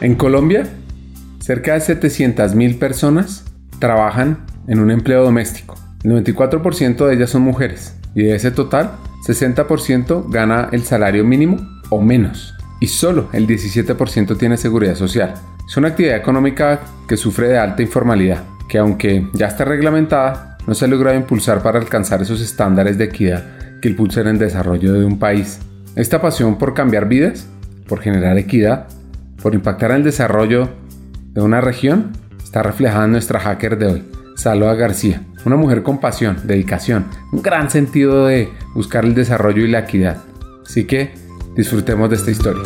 En Colombia, cerca de 700.000 personas trabajan en un empleo doméstico. El 94% de ellas son mujeres y de ese total, 60% gana el salario mínimo o menos y solo el 17% tiene seguridad social. Es una actividad económica que sufre de alta informalidad, que aunque ya está reglamentada, no se ha logrado impulsar para alcanzar esos estándares de equidad que impulsen el desarrollo de un país. Esta pasión por cambiar vidas, por generar equidad, por impactar en el desarrollo de una región, está reflejada en nuestra hacker de hoy, Salva García, una mujer con pasión, dedicación, un gran sentido de buscar el desarrollo y la equidad. Así que disfrutemos de esta historia.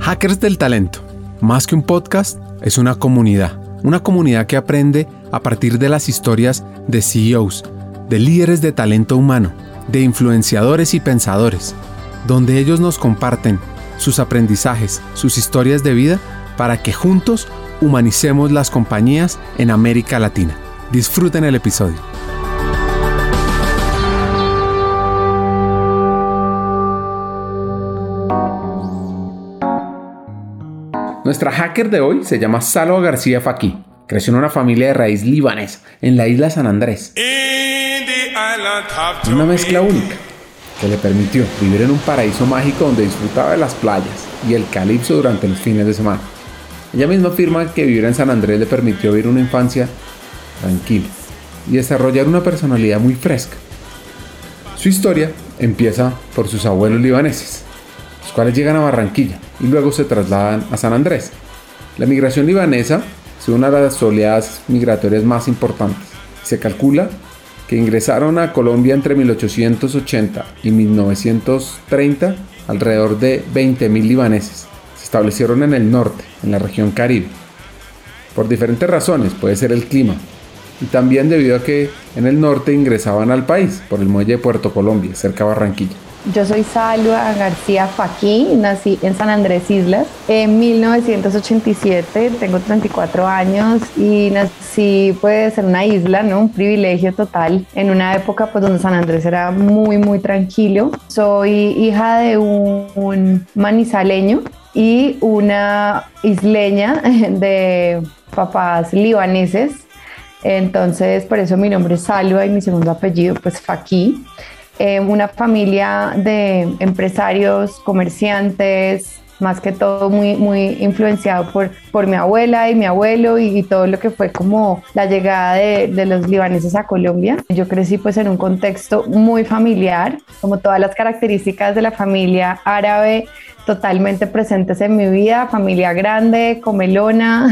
Hackers del Talento, más que un podcast, es una comunidad, una comunidad que aprende a partir de las historias de CEOs, de líderes de talento humano, de influenciadores y pensadores, donde ellos nos comparten sus aprendizajes, sus historias de vida, para que juntos humanicemos las compañías en América Latina. Disfruten el episodio. Nuestra hacker de hoy se llama Salva García Faki. Creció en una familia de raíz libanesa en la isla San Andrés. Una mezcla única le permitió vivir en un paraíso mágico donde disfrutaba de las playas y el calipso durante los fines de semana. Ella misma afirma que vivir en San Andrés le permitió vivir una infancia tranquila y desarrollar una personalidad muy fresca. Su historia empieza por sus abuelos libaneses, los cuales llegan a Barranquilla y luego se trasladan a San Andrés. La migración libanesa es una de las oleadas migratorias más importantes. Se calcula que ingresaron a Colombia entre 1880 y 1930 alrededor de 20.000 libaneses. Se establecieron en el norte, en la región Caribe. Por diferentes razones, puede ser el clima, y también debido a que en el norte ingresaban al país por el muelle de Puerto Colombia, cerca de Barranquilla. Yo soy Salva García Faquí, nací en San Andrés Islas en 1987, tengo 34 años y nací pues en una isla, ¿no? Un privilegio total en una época pues donde San Andrés era muy muy tranquilo. Soy hija de un, un manizaleño y una isleña de papás libaneses. Entonces, por eso mi nombre es Salva y mi segundo apellido pues Faquí. Eh, una familia de empresarios, comerciantes, más que todo muy, muy influenciado por, por mi abuela y mi abuelo y, todo lo que fue como la llegada de, de, los libaneses a Colombia. Yo crecí pues en un contexto muy familiar, como todas las características de la familia árabe totalmente presentes en mi vida, familia grande, comelona,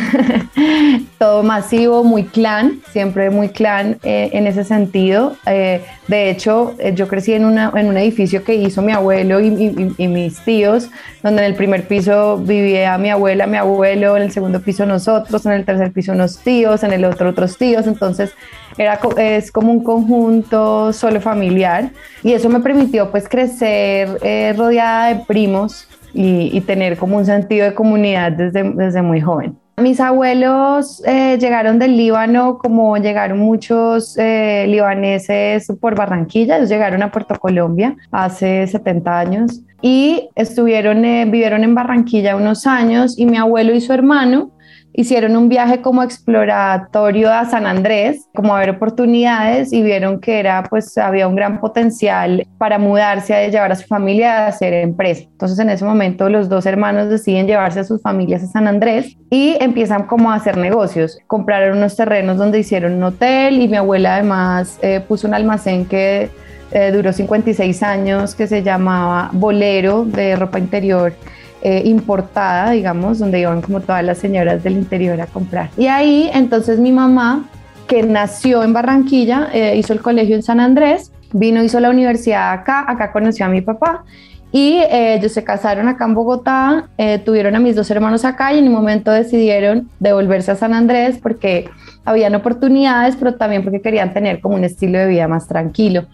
todo masivo, muy clan, siempre muy clan eh, en ese sentido. Eh, de hecho, eh, yo crecí en, una, en un edificio que hizo mi abuelo y, y, mis tíos, donde en el primer piso vivía mi abuela, mi abuelo, en el segundo piso nosotros, en el tercer piso unos tíos, en el otro otros tíos, entonces era, es como un conjunto solo familiar y eso me permitió pues crecer rodeada de primos y, tener como un sentido de comunidad desde, desde muy joven. Mis abuelos eh, llegaron del Líbano como llegaron muchos eh, libaneses por Barranquilla, ellos llegaron a Puerto Colombia hace 70 años y estuvieron, eh, vivieron en Barranquilla unos años y mi abuelo y su hermano hicieron un viaje como exploratorio a San Andrés, como a ver oportunidades y vieron que era, pues había un gran potencial para mudarse, a llevar a su familia a hacer empresa. Entonces en ese momento los dos hermanos deciden llevarse a sus familias a San Andrés y empiezan como a hacer negocios. Compraron unos terrenos donde hicieron un hotel y mi abuela además eh, puso un almacén que eh, duró 56 años que se llamaba Bolero de ropa interior eh, importada, digamos, donde iban como todas las señoras del interior a comprar. Y ahí entonces mi mamá, que nació en Barranquilla, eh, hizo el colegio en San Andrés, vino, hizo la universidad acá, acá conoció a mi papá. Y eh, ellos se casaron acá en Bogotá, tuvieron a mis dos hermanos acá y en un momento decidieron devolverse a San Andrés porque habían oportunidades, pero también porque querían tener como un estilo de vida más tranquilo.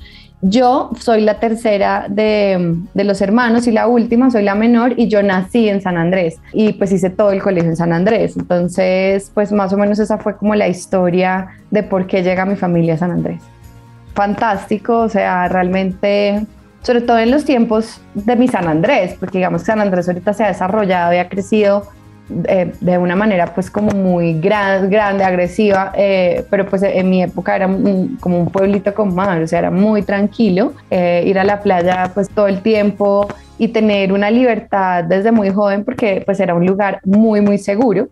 Yo soy la tercera de, los hermanos y la última, soy la menor y yo nací en San Andrés y pues hice todo el colegio en San Andrés. Entonces, pues más o menos esa fue como la historia de por qué llega mi familia a San Andrés. Fantástico, o sea, realmente sobre todo en los tiempos de mi San Andrés, porque digamos que San Andrés ahorita se ha desarrollado y ha crecido eh, de una manera pues como muy gran, grande, agresiva, eh, pero pues en mi época era como un pueblito con madre, o sea, era muy tranquilo, eh, ir a la playa pues todo el tiempo y tener una libertad desde muy joven porque pues era un lugar muy muy seguro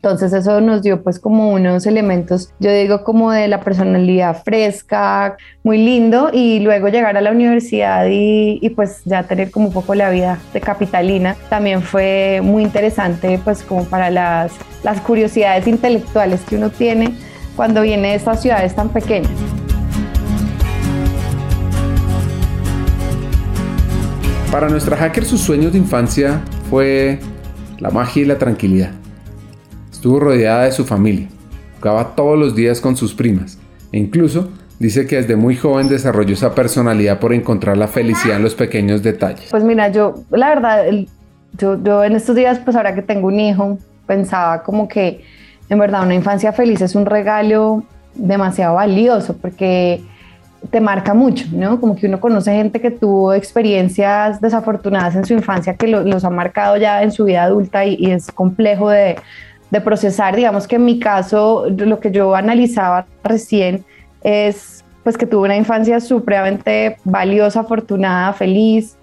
entonces eso nos dio pues como unos elementos, yo digo como de la personalidad fresca, muy lindo y luego llegar a la universidad y, pues ya tener como un poco la vida de capitalina también fue muy interesante pues como para las, las curiosidades intelectuales que uno tiene cuando viene de estas ciudades tan pequeñas. Para nuestra hacker sus sueños de infancia fue la magia y la tranquilidad. Estuvo rodeada de su familia, jugaba todos los días con sus primas e incluso dice que desde muy joven desarrolló esa personalidad por encontrar la felicidad en los pequeños detalles. Pues mira, yo la verdad, yo, yo en estos días, pues ahora que tengo un hijo, pensaba como que en verdad una infancia feliz es un regalo demasiado valioso porque te marca mucho, ¿no? Como que uno conoce gente que tuvo experiencias desafortunadas en su infancia que los ha marcado ya en su vida adulta y es complejo de, de procesar. Digamos que en mi caso, lo que yo analizaba recién es pues que tuve una infancia supremamente valiosa, afortunada, feliz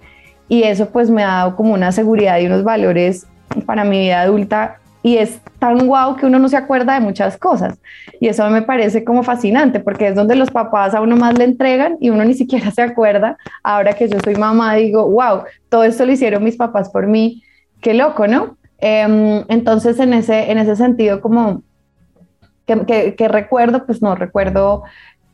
y eso pues me ha dado como una seguridad y unos valores para mi vida adulta y es tan guau que uno no se acuerda de muchas cosas y eso me parece como fascinante porque es donde los papás a uno más le entregan y uno ni siquiera se acuerda. Ahora que yo soy mamá digo, wow, todo esto lo hicieron mis papás por mí, qué loco, ¿no? Em, entonces, en ese, en ese sentido, como que, recuerdo, pues no recuerdo,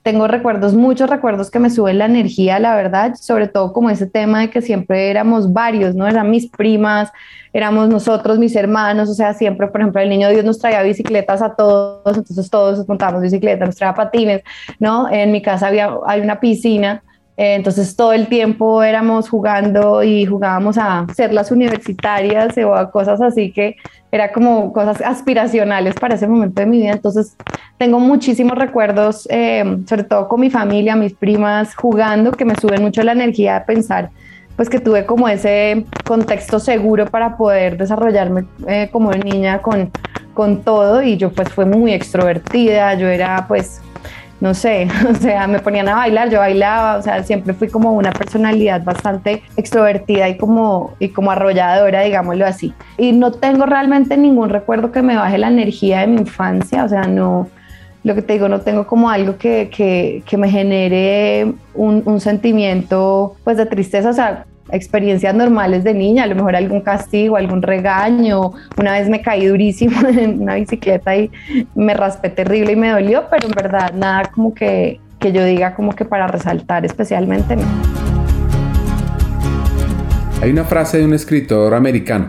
tengo recuerdos, muchos recuerdos que me suben la energía, la verdad, sobre todo como ese tema de que siempre éramos varios, ¿no? Eran mis primas, éramos nosotros, mis hermanos, o sea, siempre, por ejemplo, el niño Dios nos traía bicicletas a todos, entonces todos montábamos bicicletas, nos traía patines, ¿no? En mi casa había, hay una piscina entonces todo el tiempo éramos jugando y jugábamos a ser las universitarias o a cosas así que era como cosas aspiracionales para ese momento de mi vida. Entonces tengo muchísimos recuerdos, eh, sobre todo con mi familia, mis primas, jugando, que me suben mucho la energía de pensar pues que tuve como ese contexto seguro para poder desarrollarme eh, como niña con, con todo y yo pues fue muy extrovertida, yo era pues no sé, o sea, me ponían a bailar, yo bailaba, o sea, siempre fui como una personalidad bastante extrovertida y como, y como arrolladora, digámoslo así. Y no tengo realmente ningún recuerdo que me baje la energía de mi infancia, o sea, no, lo que te digo, no tengo como algo que, que, que me genere un, un, sentimiento pues de tristeza, o sea, experiencias normales de niña, a lo mejor algún castigo, algún regaño. Una vez me caí durísimo en una bicicleta y me raspé terrible y me dolió, pero en verdad nada como que, que yo diga como que para resaltar especialmente no. Hay una frase de un escritor americano,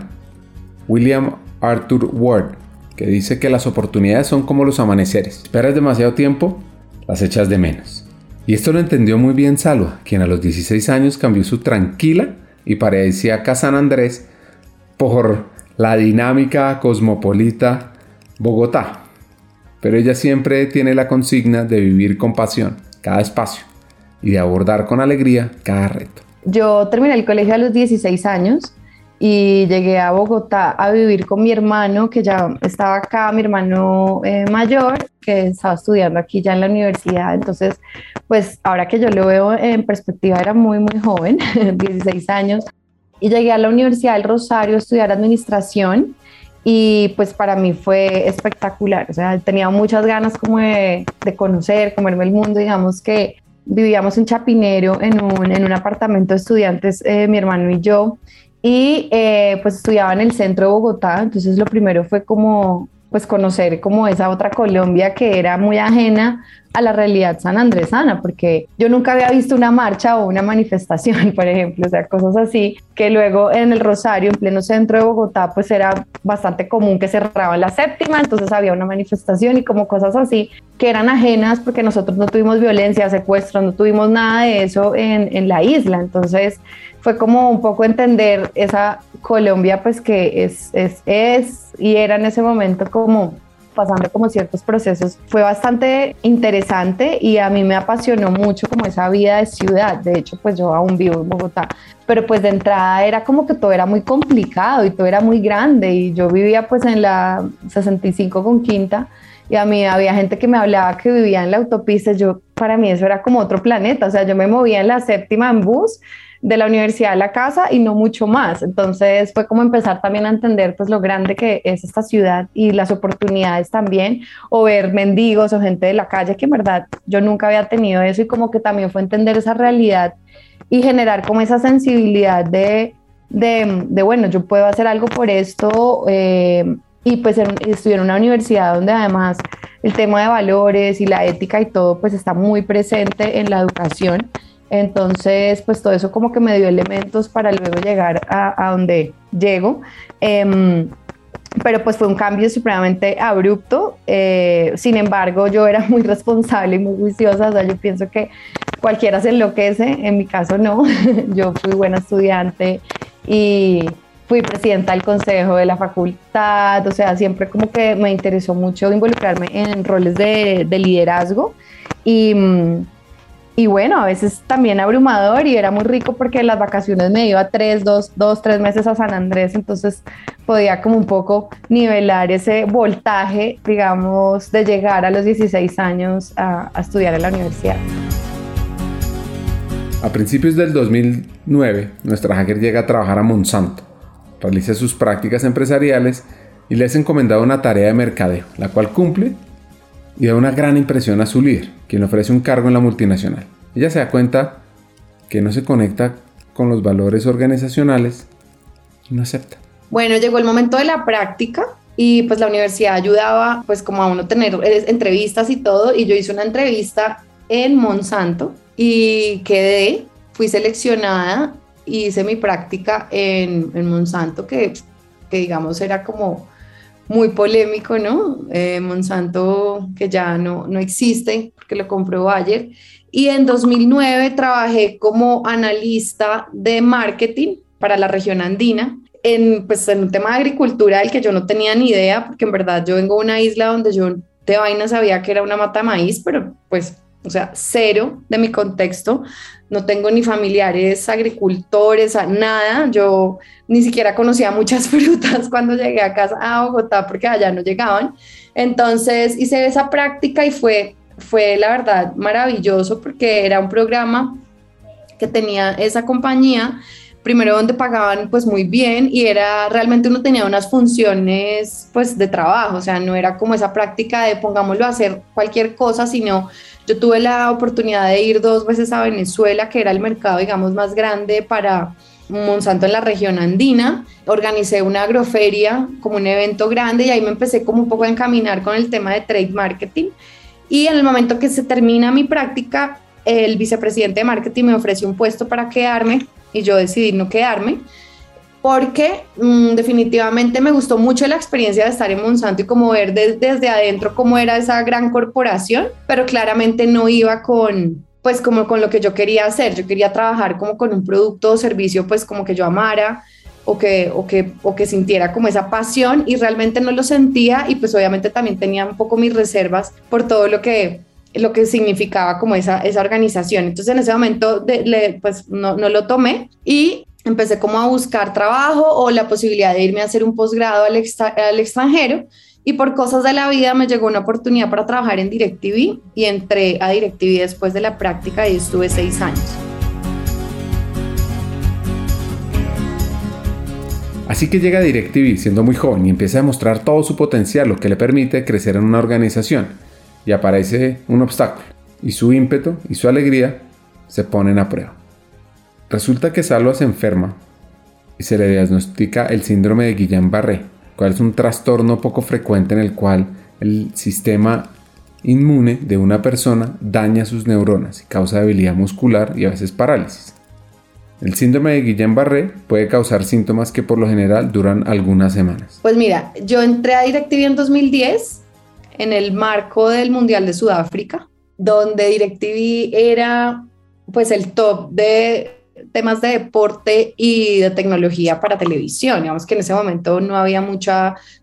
William Arthur Ward, que dice que las oportunidades son como los amaneceres. Esperas demasiado tiempo, las echas de menos. Y esto lo entendió muy bien Salva, quien a los 16 años cambió su tranquila y paradisíaca San Andrés por la dinámica cosmopolita Bogotá. Pero ella siempre tiene la consigna de vivir con pasión cada espacio y de abordar con alegría cada reto. Yo terminé el colegio a los 16 años y llegué a Bogotá a vivir con mi hermano, que ya estaba acá, mi hermano eh, mayor, que estaba estudiando aquí ya en la universidad. Entonces, pues ahora que yo lo veo en perspectiva, era muy, muy joven, 16 años, y llegué a la Universidad del Rosario a estudiar administración y pues para mí fue espectacular, o sea, tenía muchas ganas como de, de conocer, comerme el mundo, digamos que vivíamos en Chapinero en un, en un apartamento de estudiantes, eh, mi hermano y yo, y eh, pues estudiaba en el centro de Bogotá, entonces lo primero fue como pues conocer como esa otra Colombia que era muy ajena a la realidad sanandresana, porque yo nunca había visto una marcha o una manifestación, por ejemplo, o sea, cosas así, que luego en el Rosario, en pleno centro de Bogotá, pues era bastante común que cerraban la séptima, entonces había una manifestación y como cosas así, que eran ajenas porque nosotros no tuvimos violencia, secuestro, no tuvimos nada de eso en, en la isla, entonces fue como un poco entender esa Colombia, pues que es, es, es y era en ese momento como pasando como ciertos procesos. Fue bastante interesante y a mí me apasionó mucho como esa vida de ciudad. De hecho, pues yo aún vivo en Bogotá, pero pues de entrada era como que todo era muy complicado y todo era muy grande y yo vivía pues en la 65 con quinta y a mí había gente que me hablaba que vivía en la autopista, yo para mí eso era como otro planeta, o sea, yo me movía en la séptima en bus de la universidad a la casa y no mucho más. Entonces fue como empezar también a entender pues lo grande que es esta ciudad y las oportunidades también, o ver mendigos o gente de la calle, que en verdad yo nunca había tenido eso y como que también fue entender esa realidad y generar como esa sensibilidad de, de, bueno, yo puedo hacer algo por esto. Eh, y pues estudié en una universidad donde además el tema de valores y la ética y todo pues está muy presente en la educación. Entonces, pues todo eso como que me dio elementos para luego llegar a, donde llego. Em, pero pues fue un cambio supremamente abrupto. Eh, sin embargo, yo era muy responsable y muy juiciosa. O sea, yo pienso que cualquiera se enloquece. En mi caso, no. yo fui buena estudiante y fui presidenta del consejo de la facultad. O sea, siempre como que me interesó mucho involucrarme en roles de, de liderazgo. Y mm, y bueno, a veces también abrumador y era muy rico porque las vacaciones me iba tres, dos, dos, tres meses a San Andrés, entonces podía como un poco nivelar ese voltaje, digamos, de llegar a los 16 años a, a estudiar en la universidad. A principios del 2009, nuestra hacker llega a trabajar a Monsanto, realiza sus prácticas empresariales y le es encomendado una tarea de mercadeo, la cual cumple y da una gran impresión a su líder, quien le ofrece un cargo en la multinacional. Ella se da cuenta que no se conecta con los valores organizacionales y no acepta. Bueno, llegó el momento de la práctica y pues la universidad ayudaba pues como a uno tener eh, entrevistas y todo y yo hice una entrevista en Monsanto y quedé, fui seleccionada, hice mi práctica en, en Monsanto que, que digamos era como muy polémico, ¿no? Eh, Monsanto que ya no, no existe porque lo compró Bayer. Y en 2009 trabajé como analista de marketing para la región andina en, pues, en un tema de agricultura del que yo no tenía ni idea, porque en verdad yo vengo de una isla donde yo de vaina sabía que era una mata maíz, pero pues o sea, cero de mi contexto. No tengo ni familiares agricultores, nada. Yo ni siquiera conocía muchas frutas cuando llegué a casa a Bogotá porque allá no llegaban. Entonces hice esa práctica y fue, fue la verdad maravilloso porque era un programa que tenía esa compañía primero donde pagaban pues muy bien y era realmente uno tenía unas funciones pues de trabajo, o sea, no era como esa práctica de pongámoslo a hacer cualquier cosa, sino yo tuve la oportunidad de ir dos veces a Venezuela, que era el mercado, digamos, más grande para Monsanto en la región andina. Organicé una agroferia como un evento grande y ahí me empecé como un poco a encaminar con el tema de trade marketing. Y en el momento que se termina mi práctica, el vicepresidente de marketing me ofreció un puesto para quedarme y yo decidí no quedarme porque mm, definitivamente me gustó mucho la experiencia de estar en Monsanto y como ver desde adentro cómo era esa gran corporación, pero claramente no iba con pues como con lo que yo quería hacer, yo quería trabajar como con un producto o servicio pues como que yo amara o que, o que, o que sintiera como esa pasión y realmente no lo sentía y pues obviamente también tenía un poco mis reservas por todo lo que lo que significaba como esa, esa organización. Entonces en ese momento de, pues no, no lo tomé y empecé como a buscar trabajo o la posibilidad de irme a hacer un posgrado al, al, extranjero y por cosas de la vida me llegó una oportunidad para trabajar en DirecTV y entré a DirecTV después de la práctica y estuve seis años. Así que llega DirecTV siendo muy joven y empieza a demostrar todo su potencial, lo que le permite crecer en una organización. Y aparece un obstáculo, y su ímpetu y su alegría se ponen a prueba. Resulta que Salva se enferma y se le diagnostica el síndrome de Guillain-Barré, cual es un trastorno poco frecuente en el cual el sistema inmune de una persona daña sus neuronas y causa debilidad muscular y a veces parálisis. El síndrome de Guillain-Barré puede causar síntomas que por lo general duran algunas semanas. Pues mira, yo entré a DirecTV en 2010 en el marco del Mundial de Sudáfrica, donde DirecTV era pues el top de temas de deporte y de tecnología para televisión. Digamos que en ese momento no había mucho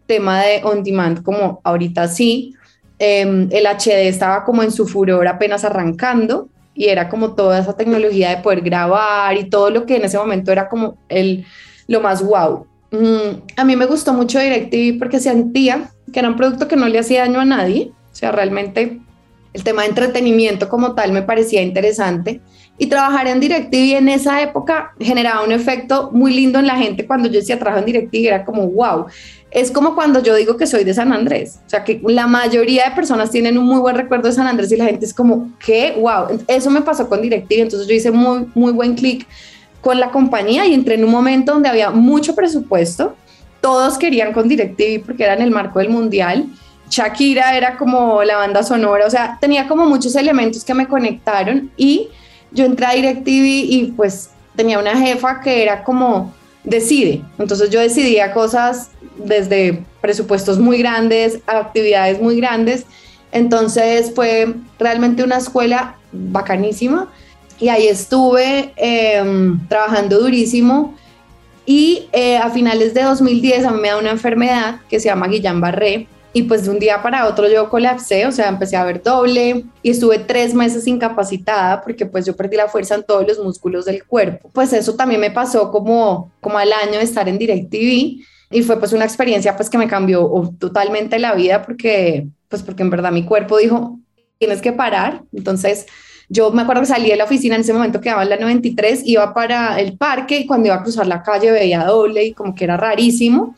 tema de on demand como ahorita sí. Em, el HD estaba como en su furor apenas arrancando y era como toda esa tecnología de poder grabar y todo lo que en ese momento era como el, lo más wow. Mm, a mí me gustó mucho DirecTV porque sentía que era un producto que no le hacía daño a nadie, o sea, realmente el tema de entretenimiento como tal me parecía interesante y trabajar en DirecTV en esa época generaba un efecto muy lindo en la gente cuando yo decía trabajo en DirecTV era como wow, es como cuando yo digo que soy de San Andrés, o sea que la mayoría de personas tienen un muy buen recuerdo de San Andrés y la gente es como, ¿qué? Wow, eso me pasó con DirecTV, entonces yo hice muy, muy buen clic con la compañía y entré en un momento donde había mucho presupuesto, todos querían con DirecTV porque era en el marco del mundial, Shakira era como la banda sonora, o sea, tenía como muchos elementos que me conectaron y yo entré a DirecTV y pues tenía una jefa que era como decide, entonces yo decidía cosas desde presupuestos muy grandes actividades muy grandes. Entonces fue realmente una escuela bacanísima. Y ahí estuve em, trabajando durísimo. Y eh, a finales de 2010 a mí me da una enfermedad que se llama Guillain-Barré y pues de un día para otro yo colapsé, o sea, empecé a ver doble y estuve tres meses incapacitada porque pues yo perdí la fuerza en todos los músculos del cuerpo. Pues eso también me pasó como, como al año de estar en DirecTV y fue pues una experiencia pues que me cambió totalmente la vida porque pues porque en verdad mi cuerpo dijo tienes que parar entonces yo me acuerdo que salí de la oficina en ese momento quedaba en la 93 iba para el parque y cuando iba a cruzar la calle veía doble y como que era rarísimo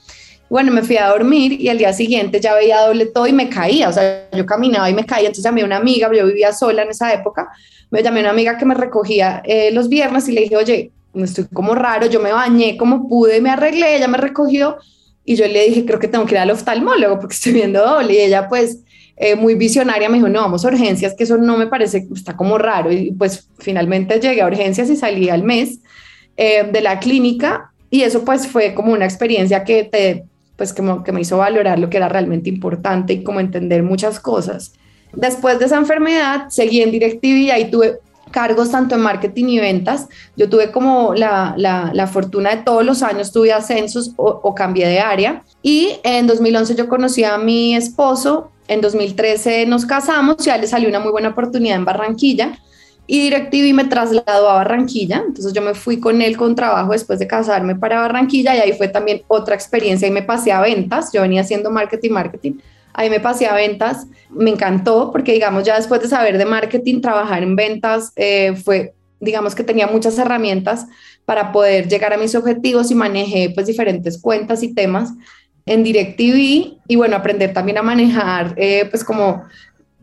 bueno, me fui a dormir y al día siguiente ya veía doble todo y me caía, o sea, yo caminaba y me caía, entonces llamé a una amiga, yo vivía sola en esa época, me llamé a una amiga que me recogía eh, los viernes y le dije, oye, estoy como raro, yo me bañé como pude, me arreglé, ella me recogió y yo le dije, creo que tengo que ir al oftalmólogo porque estoy viendo doble y ella pues eh, muy visionaria me dijo, no, vamos a urgencias, que eso no me parece, está como raro y pues finalmente llegué a urgencias y salí al mes eh, de la clínica y eso pues fue como una experiencia que te pues como que me hizo valorar lo que era realmente importante y como entender muchas cosas. Después de esa enfermedad seguí en DirecTV y ahí tuve cargos tanto en marketing y ventas. Yo tuve como la, la, fortuna de todos los años tuve ascensos o, o, cambié de área. Y en 2011 yo conocí a mi esposo, en 2013 nos casamos y a él le salió una muy buena oportunidad en Barranquilla y DirecTV me trasladó a Barranquilla, entonces yo me fui con él con trabajo después de casarme para Barranquilla y ahí fue también otra experiencia. Y me pasé a ventas, yo venía haciendo marketing, marketing, ahí me pasé a ventas, me encantó porque digamos ya después de saber de marketing, trabajar en ventas eh, fue, digamos que tenía muchas herramientas para poder llegar a mis objetivos y manejé pues diferentes cuentas y temas en DirecTV y bueno, aprender también a manejar eh, pues como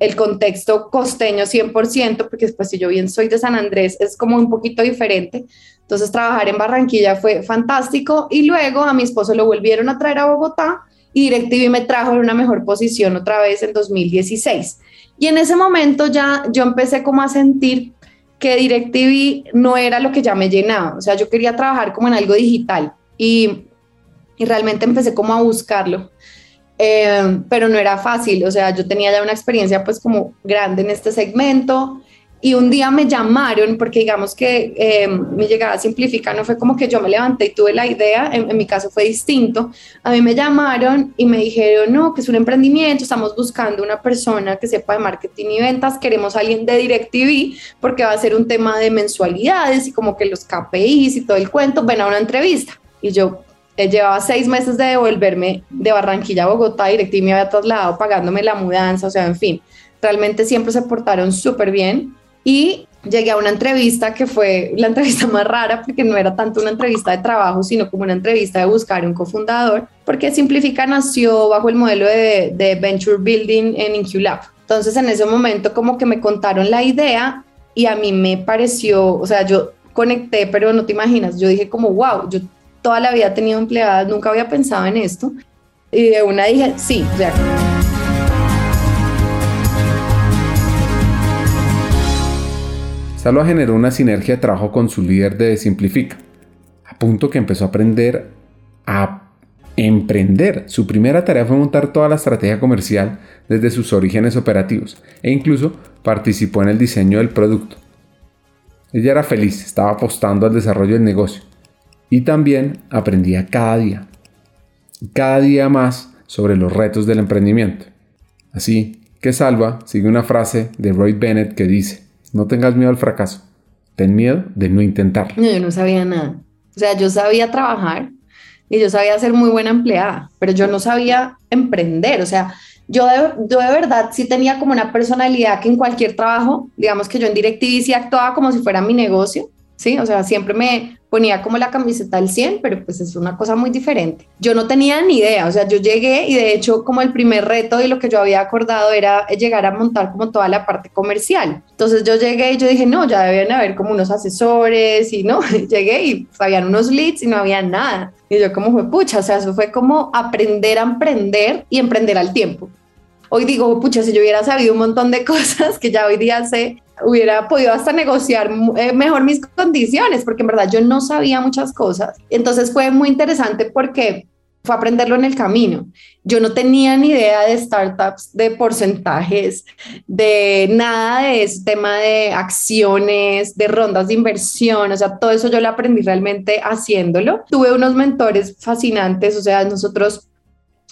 el contexto costeño 100%, porque después si yo bien soy de San Andrés, es como un poquito diferente. Entonces trabajar en Barranquilla fue fantástico y luego a mi esposo lo volvieron a traer a Bogotá y DirecTV me trajo en una mejor posición otra vez en 2016. Y en ese momento ya yo empecé como a sentir que DirecTV no era lo que ya me llenaba, o sea, yo quería trabajar como en algo digital y, y realmente empecé como a buscarlo. Eh, pero no era fácil, o sea, yo tenía ya una experiencia pues como grande en este segmento y un día me llamaron porque digamos que eh, mi llegada Simplifica no fue como que yo me levanté y tuve la idea, en, mi caso fue distinto, a mí me llamaron y me dijeron, no, que es un emprendimiento, estamos buscando una persona que sepa de marketing y ventas, queremos a alguien de DirecTV porque va a ser un tema de mensualidades y como que los KPIs y todo el cuento, ven a una entrevista. Y yo, llevaba seis meses de devolverme de Barranquilla a Bogotá, y me había trasladado pagándome la mudanza, o sea, en fin, realmente siempre se portaron súper bien y llegué a una entrevista que fue la entrevista más rara porque no era tanto una entrevista de trabajo, sino como una entrevista de buscar un cofundador, porque Simplifica nació bajo el modelo de, de Venture Building en InQLab. Entonces en ese momento como que me contaron la idea y a mí me pareció, o sea, yo conecté, pero no te imaginas, yo dije como, wow, yo toda la vida tenido empleadas, nunca había pensado en esto. Y de una dije, sí, o. Salva generó una sinergia de trabajo con su líder de Simplifica, a punto que empezó a aprender a emprender. Su primera tarea fue montar toda la estrategia comercial desde sus orígenes operativos e incluso participó en el diseño del producto. Ella era feliz, estaba apostando al desarrollo del negocio y también aprendía cada día, cada día más sobre los retos del emprendimiento. Así que Salva sigue una frase de Roy Bennett que dice, no tengas miedo al fracaso, ten miedo de no intentarlo. No, yo no sabía nada. O sea, yo sabía trabajar y yo sabía ser muy buena empleada, pero yo no sabía emprender. O sea, yo de, yo de verdad sí tenía como una personalidad que en cualquier trabajo, digamos que yo en DirecTV sí actuaba como si fuera mi negocio, ¿sí? O sea, siempre me ponía como la camiseta al 100, pero pues es una cosa muy diferente. Yo no tenía ni idea, o sea, yo llegué y de hecho como el primer reto y lo que yo había acordado era llegar a montar como toda la parte comercial. Entonces yo llegué y yo dije, no, ya deben haber como unos asesores y no, llegué y habían unos leads y no había nada. Y yo como fue pucha, o sea, eso fue como aprender a emprender y emprender al tiempo hoy digo, pucha, si yo hubiera sabido un montón de cosas que ya hoy día sé, hubiera podido hasta negociar eh, mejor mis condiciones, porque en verdad yo no sabía muchas cosas. Entonces fue muy interesante porque fue aprenderlo en el camino. Yo no tenía ni idea de startups, de porcentajes, de nada de ese tema de acciones, de rondas de inversión, o sea, todo eso yo lo aprendí realmente haciéndolo. Tuve unos mentores fascinantes, o sea, nosotros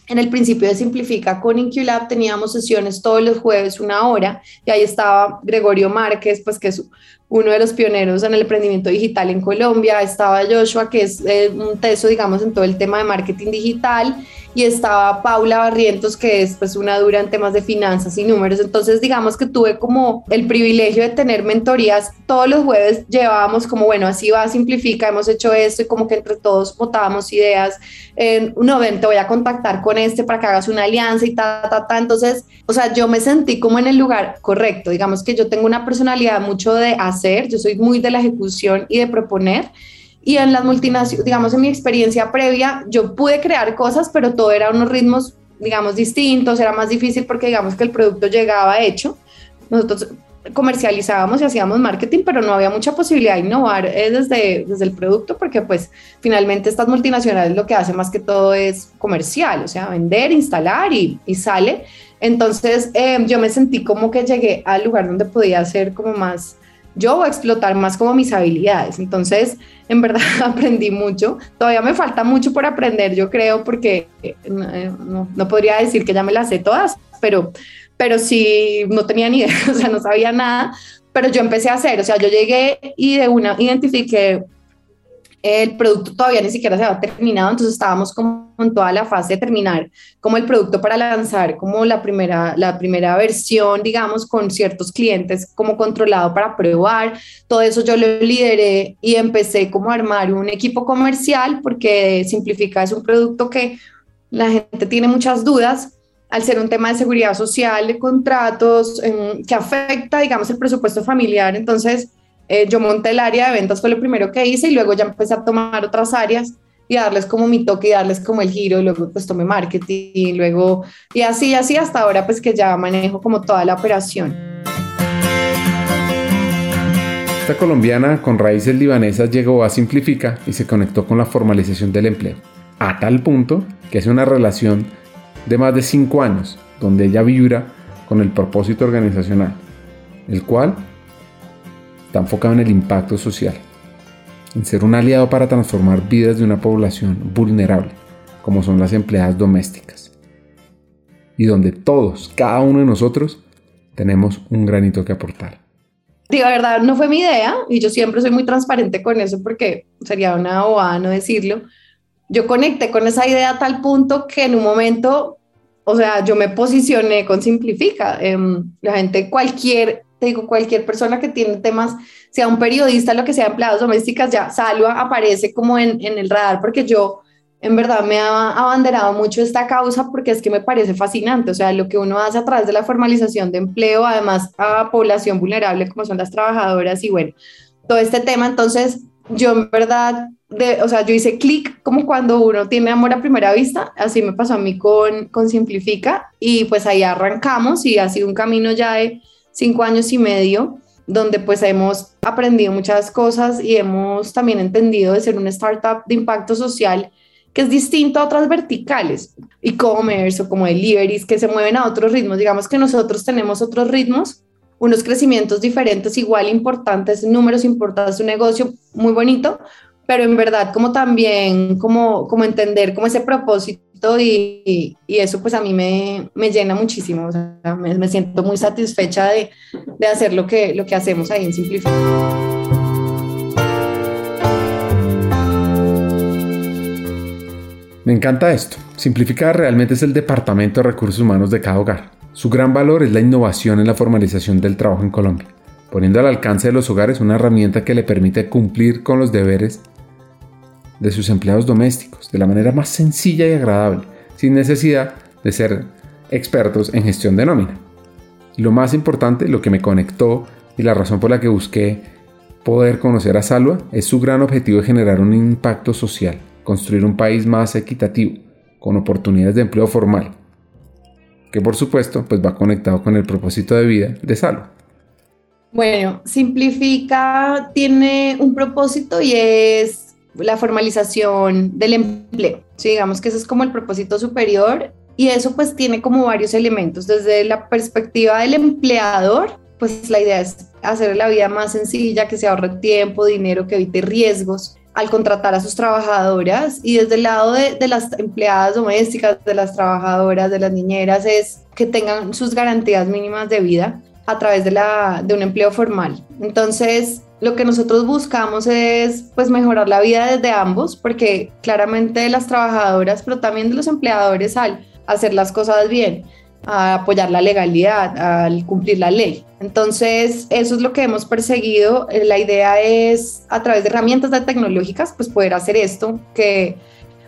en el principio de Simplifica con InQLab teníamos sesiones todos los jueves, una hora, y ahí estaba Gregorio Márquez, pues que es uno de los pioneros en el emprendimiento digital en Colombia, estaba Joshua, que es eh, un teso, digamos, en todo el tema de marketing digital, y estaba Paula Barrientos, que es pues una dura en temas de finanzas y números. Entonces, digamos que tuve como el privilegio de tener mentorías. Todos los jueves llevábamos como, bueno, así va, simplifica, hemos hecho esto y como que entre todos votábamos ideas. Eh, no, ven, te voy a contactar con este para que hagas una alianza y ta, ta, ta. Entonces, o sea, yo me sentí como en el lugar correcto. Digamos que yo tengo una personalidad mucho de hacer, yo soy muy de la ejecución y de proponer. Y en las multinacionales, digamos, en mi experiencia previa, yo pude crear cosas, pero todo era unos ritmos, digamos, distintos, era más difícil porque, digamos, que el producto llegaba hecho. Nosotros comercializábamos y hacíamos marketing, pero no había mucha posibilidad de innovar eh, desde, desde el producto, porque pues finalmente estas multinacionales lo que hacen más que todo es comercial, o sea, vender, instalar y, y sale. Entonces eh, yo me sentí como que llegué al lugar donde podía ser como más yo a explotar más como mis habilidades. Entonces, en verdad aprendí mucho. Todavía me falta mucho por aprender, yo creo, porque eh, no, no, podría decir que ya me las sé todas, pero, pero sí no tenía ni idea, o sea, no sabía nada, pero yo empecé a hacer, o sea, yo llegué y de una identifiqué el producto todavía ni siquiera se había terminado, entonces estábamos como en toda la fase de terminar como el producto para lanzar como la primera, la primera versión, digamos, con ciertos clientes como controlado para probar. Todo eso yo lo lideré y empecé como a armar un equipo comercial porque Simplifica es un producto que la gente tiene muchas dudas al ser un tema de seguridad social, de contratos, que afecta, digamos, el presupuesto familiar. Entonces, eh, yo monté el área de ventas, fue lo primero que hice y luego ya empecé a tomar otras áreas y darles como mi toque y darles como el giro, y luego pues tomé marketing, y luego y así, así hasta ahora pues que ya manejo como toda la operación. Esta colombiana con raíces libanesas llegó a Simplifica y se conectó con la formalización del empleo, a tal punto que es una relación de más de cinco años, donde ella vibra con el propósito organizacional, el cual está enfocado en el impacto social, en ser un aliado para transformar vidas de una población vulnerable, como son las empleadas domésticas, y donde todos, cada uno de nosotros, tenemos un granito que aportar. Digo, la verdad, no fue mi idea, y yo siempre soy muy transparente con eso porque sería una bobada no decirlo. Yo conecté con esa idea a tal punto que en un momento, o sea, yo me posicioné con Simplifica. Em, la gente, cualquier te digo, cualquier persona que tiene temas, sea un periodista, lo que sea, empleados domésticas, ya Salva aparece como en, en el radar porque yo en verdad me ha abanderado mucho esta causa porque es que me parece fascinante, o sea, lo que uno hace a través de la formalización de empleo, además a población vulnerable como son las trabajadoras y bueno, todo este tema, entonces yo en verdad, de, o sea, yo hice clic como cuando uno tiene amor a primera vista, así me pasó a mí con, con Simplifica y pues ahí arrancamos y ha sido un camino ya de cinco años y medio, donde pues hemos aprendido muchas cosas y hemos también entendido de ser una startup de impacto social que es distinto a otras verticales, e-commerce o como deliveries que se mueven a otros ritmos. Digamos que nosotros tenemos otros ritmos unos crecimientos diferentes, igual importantes, números importantes, un negocio muy bonito, pero en verdad como también como, como entender como ese propósito y, eso pues a mí me, me llena muchísimo, o sea, me, siento muy satisfecha de, de, hacer lo que, lo que hacemos ahí en Simplifica. Me encanta esto. Simplificar realmente es el departamento de recursos humanos de cada hogar. Su gran valor es la innovación en la formalización del trabajo en Colombia, poniendo al alcance de los hogares una herramienta que le permite cumplir con los deberes de sus empleados domésticos de la manera más sencilla y agradable, sin necesidad de ser expertos en gestión de nómina. Y lo más importante, lo que me conectó y la razón por la que busqué poder conocer a Salva es su gran objetivo de generar un impacto social, construir un país más equitativo, con oportunidades de empleo formal, que por supuesto pues va conectado con el propósito de vida de Salva. Bueno, Simplifica tiene un propósito y es la formalización del empleo. digamos que ese es como el propósito superior y eso pues tiene como varios elementos. Desde la perspectiva del empleador, pues la idea es hacer la vida más sencilla, que se ahorre tiempo, dinero, que evite riesgos al contratar a sus trabajadoras y desde el lado de, de, las empleadas domésticas, de las trabajadoras, de las niñeras, es que tengan sus garantías mínimas de vida a través de, la, de un empleo formal. Entonces, lo que nosotros buscamos es pues mejorar la vida desde ambos, porque claramente las trabajadoras, pero también de los empleadores al hacer las cosas bien, a apoyar la legalidad, al cumplir la ley. Entonces, eso es lo que hemos perseguido. La idea es, a través de herramientas tecnológicas, pues poder hacer esto, que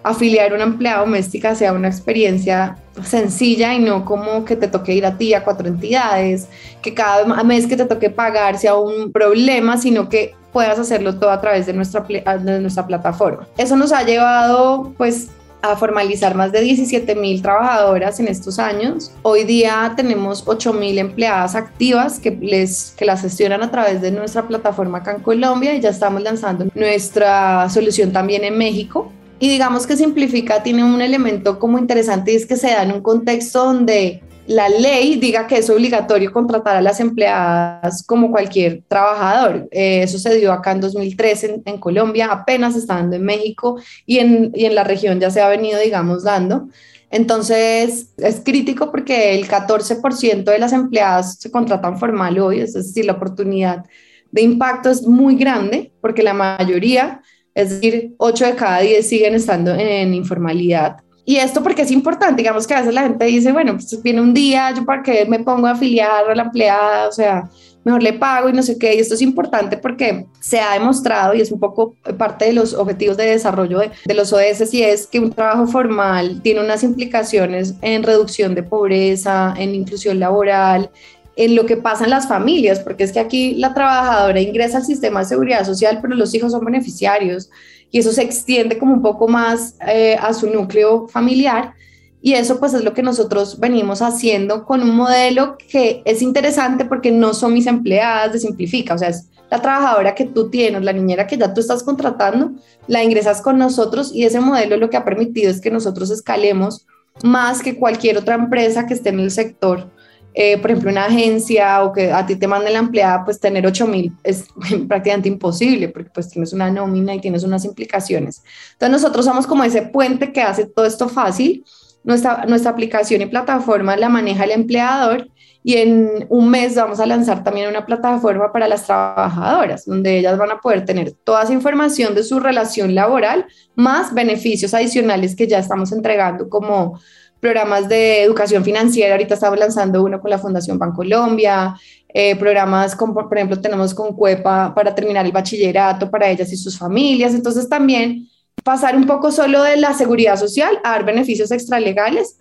afiliar una empleada doméstica sea una experiencia sencilla y no como que te toque ir a ti a cuatro entidades, que cada mes que te toque pagar sea un problema, sino que puedas hacerlo todo a través de nuestra, de nuestra plataforma. Eso nos ha llevado pues a formalizar más de 17 mil trabajadoras en estos años. Hoy día tenemos 8 mil empleadas activas que, les, que las gestionan a través de nuestra plataforma acá en Colombia y ya estamos lanzando nuestra solución también en México. Y digamos que Simplifica tiene un elemento como interesante y es que se da en un contexto donde la ley diga que es obligatorio contratar a las empleadas como cualquier trabajador. Eh, eso se dio acá en 2013 en, Colombia, apenas está dando en México y en, y en la región ya se ha venido, digamos, dando. Entonces es crítico porque el 14% de las empleadas se contratan formal hoy, es decir, la oportunidad de impacto es muy grande porque la mayoría es decir, 8 de cada 10 siguen estando en informalidad. Y esto porque es importante, digamos que a veces la gente dice, bueno, pues viene un día, yo para qué me pongo a afiliar a la empleada, o sea, mejor le pago y no sé qué. Y esto es importante porque se ha demostrado y es un poco parte de los objetivos de desarrollo de, de los ODS y es que un trabajo formal tiene unas implicaciones en reducción de pobreza, en inclusión laboral, en lo que pasa en las familias, porque es que aquí la trabajadora ingresa al sistema de seguridad social, pero los hijos son beneficiarios y eso se extiende como un poco más eh, a su núcleo familiar. Y eso pues es lo que nosotros venimos haciendo con un modelo que es interesante porque no son mis empleadas de Simplifica, o sea, es la trabajadora que tú tienes, la niñera que ya tú estás contratando, la ingresas con nosotros y ese modelo lo que ha permitido es que nosotros escalemos más que cualquier otra empresa que esté en el sector eh, por ejemplo, una agencia o que a ti te mande la empleada, pues tener 8 mil es prácticamente imposible porque pues tienes una nómina y tienes unas implicaciones. Entonces nosotros somos como ese puente que hace todo esto fácil. Nuestra, nuestra aplicación y plataforma la maneja el empleador y en un mes vamos a lanzar también una plataforma para las trabajadoras, donde ellas van a poder tener toda esa información de su relación laboral, más beneficios adicionales que ya estamos entregando como programas de educación financiera, ahorita estamos lanzando uno con la Fundación Bancolombia, eh, programas como por ejemplo tenemos con CUEPA para terminar el bachillerato para ellas y sus familias, entonces también pasar un poco solo de la seguridad social a dar beneficios extralegales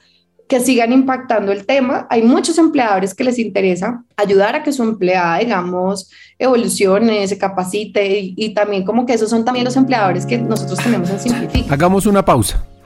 que sigan impactando el tema. Hay muchos empleadores que les interesa ayudar a que su empleada, digamos, evolucione, se capacite y, y también como que esos son también los empleadores que nosotros tenemos en Simplifica. Hagamos una pausa.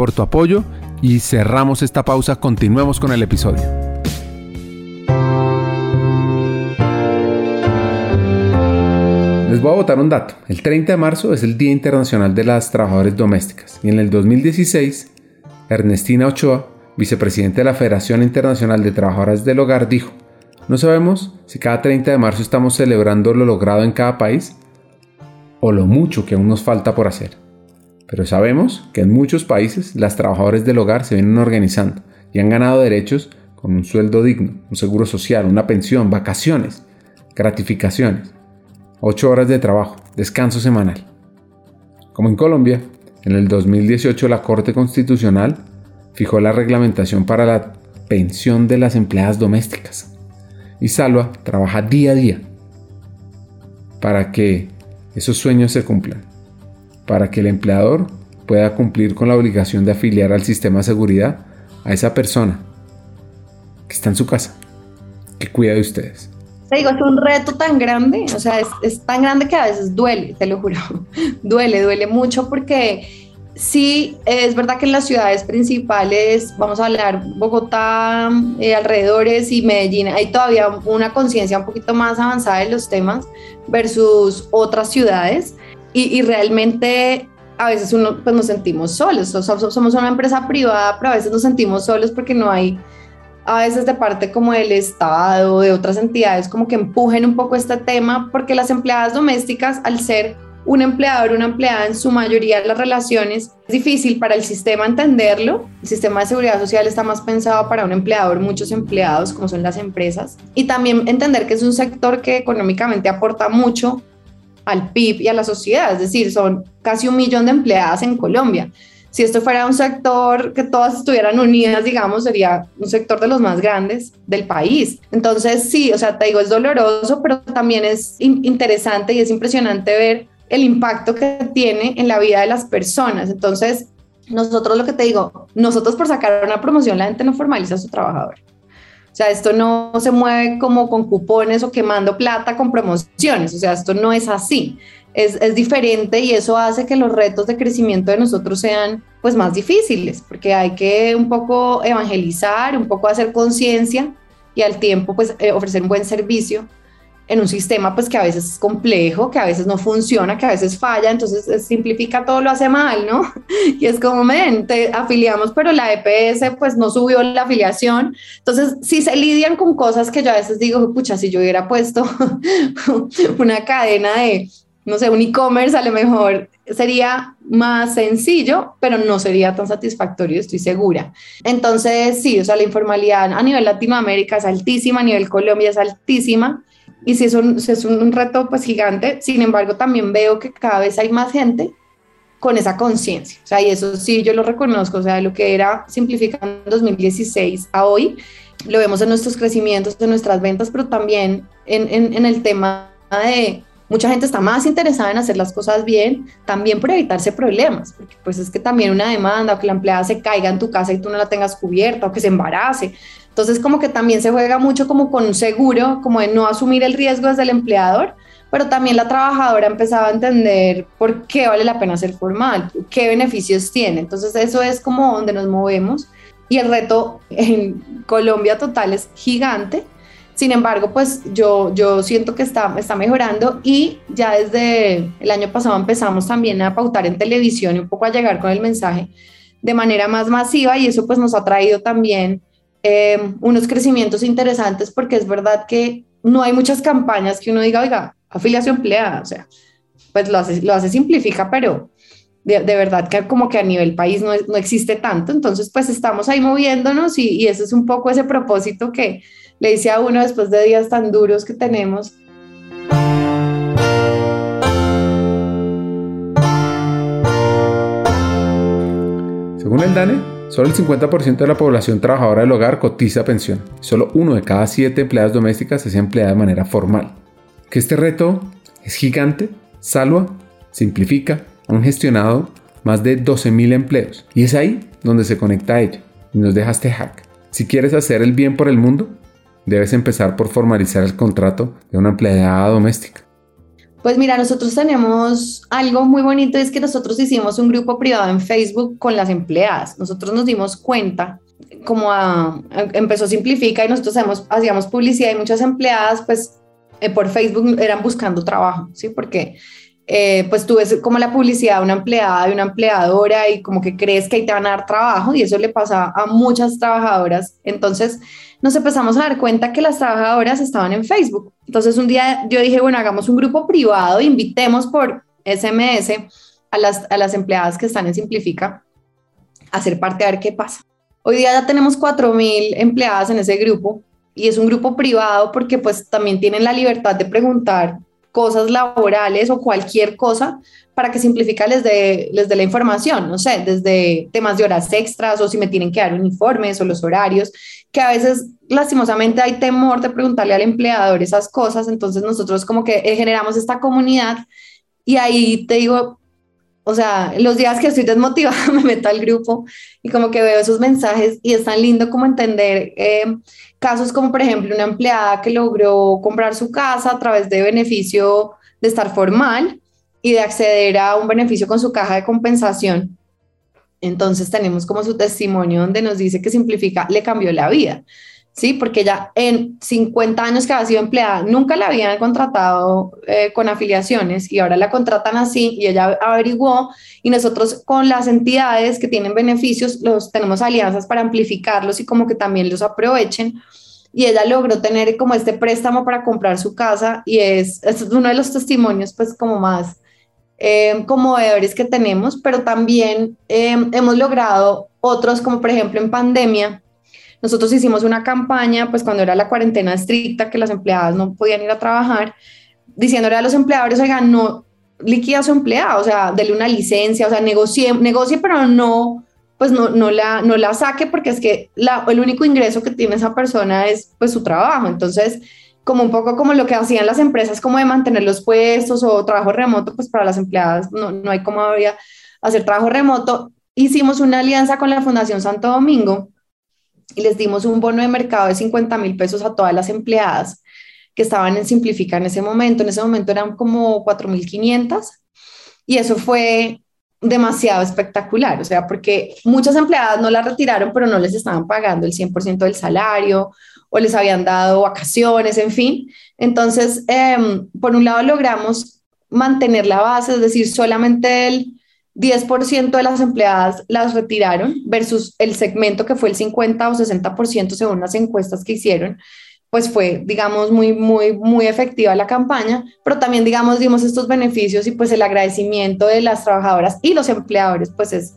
por tu apoyo y cerramos esta pausa. Continuemos con el episodio. Les voy a botar un dato. El 30 de marzo es el Día Internacional de las Trabajadoras Domésticas y en el 2016 Ernestina Ochoa, vicepresidente de la Federación Internacional de Trabajadoras del Hogar, dijo, no sabemos si cada 30 de marzo estamos celebrando lo logrado en cada país o lo mucho que aún nos falta por hacer. Pero sabemos que en muchos países las trabajadoras del hogar se vienen organizando y han ganado derechos con un sueldo digno, un seguro social, una pensión, vacaciones, gratificaciones. 8 horas de trabajo, descanso semanal. Como en Colombia, en el 2018 la Corte Constitucional fijó la reglamentación para la pensión de las empleadas domésticas. Y Salva trabaja día a día para que esos sueños se cumplan, para que el empleador pueda cumplir con la obligación de afiliar al sistema de seguridad a esa persona que está en su casa, que cuida de ustedes. Te digo, es un reto tan grande, o sea, es, tan grande que a veces duele, te lo juro, duele, duele mucho porque sí, es verdad que en las ciudades principales, vamos a hablar Bogotá, eh, alrededores y Medellín, hay todavía una conciencia un poquito más avanzada de los temas versus otras ciudades y, realmente a veces uno, pues nos sentimos solos, somos una empresa privada, pero a veces nos sentimos solos porque no hay a veces de parte como del Estado, de otras entidades, como que empujen un poco este tema, porque las empleadas domésticas, al ser un empleador, una empleada, en su mayoría de las relaciones, es difícil para el sistema entenderlo. El sistema de seguridad social está más pensado para un empleador, muchos empleados, como son las empresas, y también entender que es un sector que económicamente aporta mucho al PIB y a la sociedad, es decir, son casi un millón de empleadas en Colombia si esto fuera un sector que todas estuvieran unidas, digamos, sería un sector de los más grandes del país. Entonces, sí, o sea, te digo, es doloroso, pero también es interesante y es impresionante ver el impacto que tiene en la vida de las personas. Entonces, nosotros lo que te digo, nosotros por sacar una promoción, la gente no formaliza a su trabajador. Sea, esto no se mueve como con cupones o quemando plata con promociones. O sea, esto no es así es, diferente y eso hace que los retos de crecimiento de nosotros sean pues más difíciles, porque hay que un poco evangelizar, un poco hacer conciencia y al tiempo pues eh, ofrecer un buen servicio en un sistema pues que a veces es complejo, que a veces no funciona, que a veces falla, entonces simplifica todo, lo hace mal, ¿no? Y es como, ven, te afiliamos, pero la EPS pues no subió la afiliación. Entonces, si se lidian con cosas que yo a veces digo, pucha, si yo hubiera puesto una cadena de no sé, un e-commerce a lo mejor sería más sencillo, pero no sería tan satisfactorio, estoy segura. Entonces, sí, o sea, la informalidad a nivel Latinoamérica es altísima, a nivel Colombia es altísima, y sí es un, es un reto pues gigante, sin embargo, también veo que cada vez hay más gente con esa conciencia, o sea, y eso sí, yo lo reconozco, o sea, lo que era simplificando en 2016 a hoy, lo vemos en nuestros crecimientos, en nuestras ventas, pero también en, en, en el tema de Mucha gente está más interesada en hacer las cosas bien, también por evitarse problemas, porque pues es que también una demanda o que la empleada se caiga en tu casa y tú no la tengas cubierta o que se embarace. Entonces como que también se juega mucho como con un seguro, como de no asumir el riesgo desde el empleador, pero también la trabajadora empezaba a entender por qué vale la pena ser formal, qué beneficios tiene. Entonces eso es como donde nos movemos y el reto en Colombia total es gigante sin embargo, pues yo, yo siento que está, está mejorando y ya desde el año pasado empezamos también a pautar en televisión y un poco a llegar con el mensaje de manera más masiva y eso pues nos ha traído también eh, unos crecimientos interesantes porque es verdad que no hay muchas campañas que uno diga, oiga, afiliación empleada, o sea, pues lo hace, lo hace simplifica, pero de, verdad que como que a nivel país no, no, existe tanto, entonces pues estamos ahí moviéndonos y, y ese es un poco ese propósito que, le dice a uno después de días tan duros que tenemos. Según el DANE, solo el 50% de la población trabajadora del hogar cotiza pensión. Solo uno de cada siete empleadas domésticas es empleada de manera formal. Que este reto es gigante, Salva, simplifica, han gestionado más de 12.000 empleos y es ahí donde se conecta a ello. y nos deja este hack. Si quieres hacer el bien por el mundo, debes empezar por formalizar el contrato de una empleada doméstica. Pues mira, nosotros tenemos algo muy bonito, es que nosotros hicimos un grupo privado en Facebook con las empleadas. Nosotros nos dimos cuenta, como a, empezó Simplifica y nosotros hacíamos publicidad y muchas empleadas pues eh, por Facebook eran buscando trabajo, ¿sí? Porque eh, pues tú ves como la publicidad de una empleada y una empleadora y como que crees que ahí te van a dar trabajo y eso le pasa a muchas trabajadoras. Entonces nos empezamos a dar cuenta que las trabajadoras estaban en Facebook. Entonces un día yo dije, bueno, hagamos un grupo privado, invitemos por SMS a las, a las empleadas que están en Simplifica a ser parte a ver qué pasa. Hoy día ya tenemos 4.000 empleadas en ese grupo y es un grupo privado porque pues también tienen la libertad de preguntar cosas laborales o cualquier cosa para que Simplifica les les dé la información, no sé, desde temas de horas extras o si me tienen que dar uniformes o los horarios, que a veces lastimosamente hay temor de preguntarle al empleador esas cosas, entonces nosotros como que eh, generamos esta comunidad y ahí te digo, o sea, los días que estoy desmotivada me meto al grupo y como que veo esos mensajes y es tan lindo como entender eh, casos como por ejemplo una empleada que logró comprar su casa a través de beneficio de estar formal y de acceder a un beneficio con su caja de compensación. Entonces tenemos como su testimonio donde nos dice que simplifica, le cambió la vida. ¿Sí? Porque ella en 50 años que ha sido empleada, nunca la habían contratado eh, con afiliaciones y ahora la contratan así y ella averiguó y nosotros con las entidades que tienen beneficios, los tenemos alianzas para amplificarlos y como que también los aprovechen. Y ella logró tener como este préstamo para comprar su casa y es, es uno de los testimonios pues como más eh, como deberes que tenemos, pero también eh, hemos logrado otros como por ejemplo en pandemia, nosotros hicimos una campaña, pues cuando era la cuarentena estricta, que las empleadas no podían ir a trabajar, diciéndole a los empleadores, oigan, no liquida a su empleado, o sea, dele una licencia, o sea, negocie, negocie pero no, pues no, no, la, no la saque porque es que la, el único ingreso que tiene esa persona es pues su trabajo. Entonces, como un poco como lo que hacían las empresas, como de mantener los puestos o trabajo remoto, pues para las empleadas no, no hay como habría hacer trabajo remoto. Hicimos una alianza con la Fundación Santo Domingo y les dimos un bono de mercado de 50 mil pesos a todas las empleadas que estaban en Simplifica en ese momento. En ese momento eran como 4.500 y eso fue demasiado espectacular, o sea, porque muchas empleadas no la retiraron, pero no les estaban pagando el 100% del salario o les habían dado vacaciones, en fin. Entonces, em, por un lado logramos mantener la base, es decir, solamente el 10% de las empleadas las retiraron versus el segmento que fue el 50 o 60% según las encuestas que hicieron, pues fue, digamos, muy, muy, muy efectiva la campaña, pero también, digamos, dimos estos beneficios y pues el agradecimiento de las trabajadoras y los empleadores, pues es,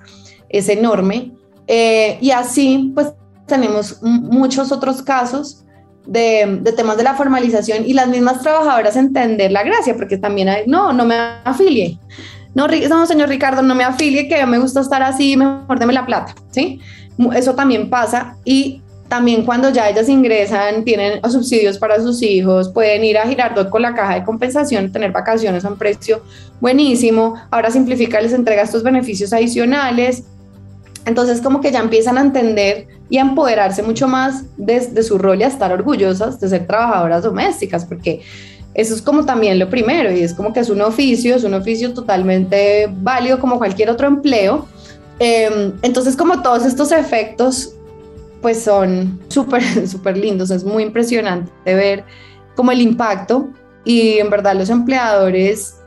es enorme. Eh, y así, pues tenemos muchos otros casos de, de, temas de la formalización y las mismas trabajadoras entender la gracia, porque también hay, no, no me afilie no, no, señor Ricardo, no me afilie, que me gusta estar así, mejor deme la plata, ¿sí? Eso también pasa y también cuando ya ellas ingresan, tienen subsidios para sus hijos, pueden ir a Girardot con la caja de compensación, tener vacaciones a un precio buenísimo, ahora simplifica, les entrega estos beneficios adicionales. Entonces como que ya empiezan a entender y a empoderarse mucho más de, de su rol y a estar orgullosas de ser trabajadoras domésticas, porque eso es como también lo primero y es como que es un oficio, es un oficio totalmente válido como cualquier otro empleo. Em, entonces como todos estos efectos pues son súper, súper lindos, es muy impresionante ver como el impacto y en verdad los empleadores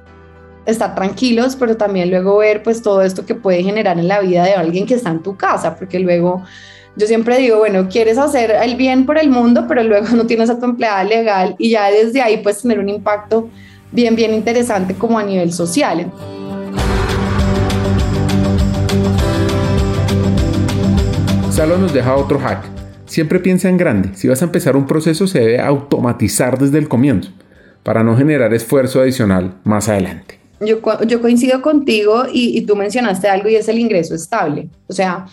estar tranquilos, pero también luego ver pues todo esto que puede generar en la vida de alguien que está en tu casa, porque luego yo siempre digo, bueno, quieres hacer el bien por el mundo, pero luego no tienes a tu empleada legal y ya desde ahí puedes tener un impacto bien, bien interesante como a nivel social. Salo nos deja otro hack. Siempre piensa en grande. Si vas a empezar un proceso se debe automatizar desde el comienzo para no generar esfuerzo adicional más adelante. Yo, yo coincido contigo y, y tú mencionaste algo y es el ingreso estable. O sea,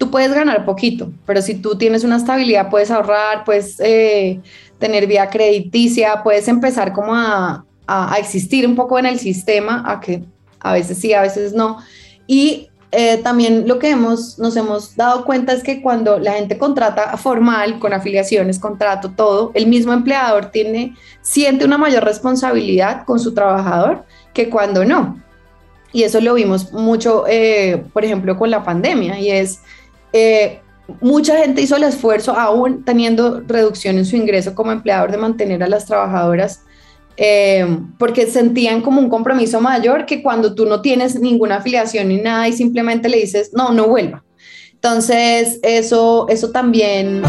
tú puedes ganar poquito, pero si tú tienes una estabilidad, puedes ahorrar, puedes eh, tener vía crediticia, puedes empezar como a, a, existir un poco en el sistema, a que a veces sí, a veces no. Y eh, también lo que hemos, nos hemos dado cuenta es que cuando la gente contrata formal, con afiliaciones, contrato, todo, el mismo empleador tiene, siente una mayor responsabilidad con su trabajador que cuando no. Y eso lo vimos mucho, eh, por ejemplo, con la pandemia, y es, eh, mucha gente hizo el esfuerzo, aún teniendo reducción en su ingreso como empleador, de mantener a las trabajadoras eh, porque sentían como un compromiso mayor que cuando tú no tienes ninguna afiliación ni nada y simplemente le dices, no, no vuelva. Entonces, eso, eso también...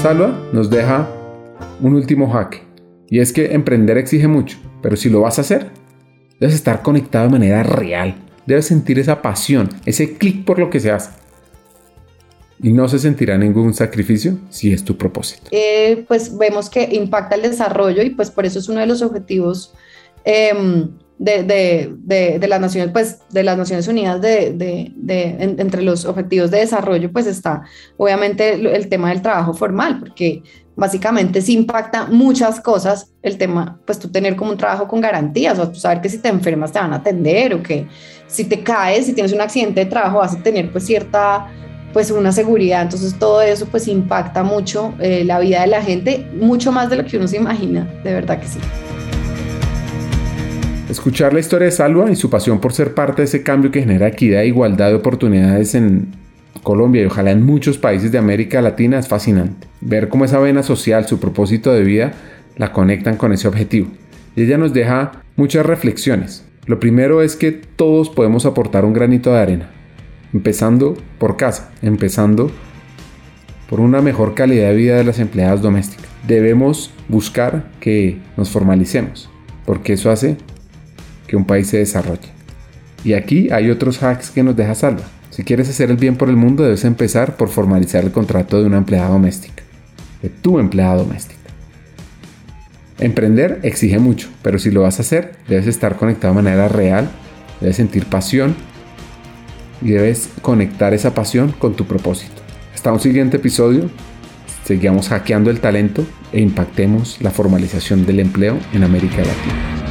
Salva nos deja un último jaque, y es que emprender exige mucho, pero si lo vas a hacer, debes estar conectado de manera real, debes sentir esa pasión, ese clic por lo que se hace y no se sentirá ningún sacrificio si es tu propósito. Eh, pues vemos que impacta el desarrollo y pues por eso es uno de los objetivos em, de, de, de, las Naciones, pues de las Naciones Unidas, de, entre los objetivos de desarrollo, pues está obviamente el, tema del trabajo formal, porque básicamente sí impacta muchas cosas el tema, pues tú tener como un trabajo con garantías, o saber que si te enfermas te van a atender, o que si te caes, si tienes un accidente de trabajo vas a tener pues cierta pues una seguridad. Entonces todo eso pues impacta mucho eh, la vida de la gente, mucho más de lo que uno se imagina, de verdad que sí. Escuchar la historia de Salva y su pasión por ser parte de ese cambio que genera equidad e igualdad de oportunidades en Colombia y ojalá en muchos países de América Latina es fascinante. Ver cómo esa vena social, su propósito de vida, la conectan con ese objetivo. Y ella nos deja muchas reflexiones. Lo primero es que todos podemos aportar un granito de arena empezando por casa, empezando por una mejor calidad de vida de las empleadas domésticas. Debemos buscar que nos formalicemos, porque eso hace que un país se desarrolle. Y aquí hay otros hacks que nos deja salva. Si quieres hacer el bien por el mundo, debes empezar por formalizar el contrato de una empleada doméstica, de tu empleada doméstica. Emprender exige mucho, pero si lo vas a hacer, debes estar conectado de manera real, debes sentir pasión y debes conectar esa pasión con tu propósito. Hasta un siguiente episodio, sigamos hackeando el talento e impactemos la formalización del empleo en América Latina.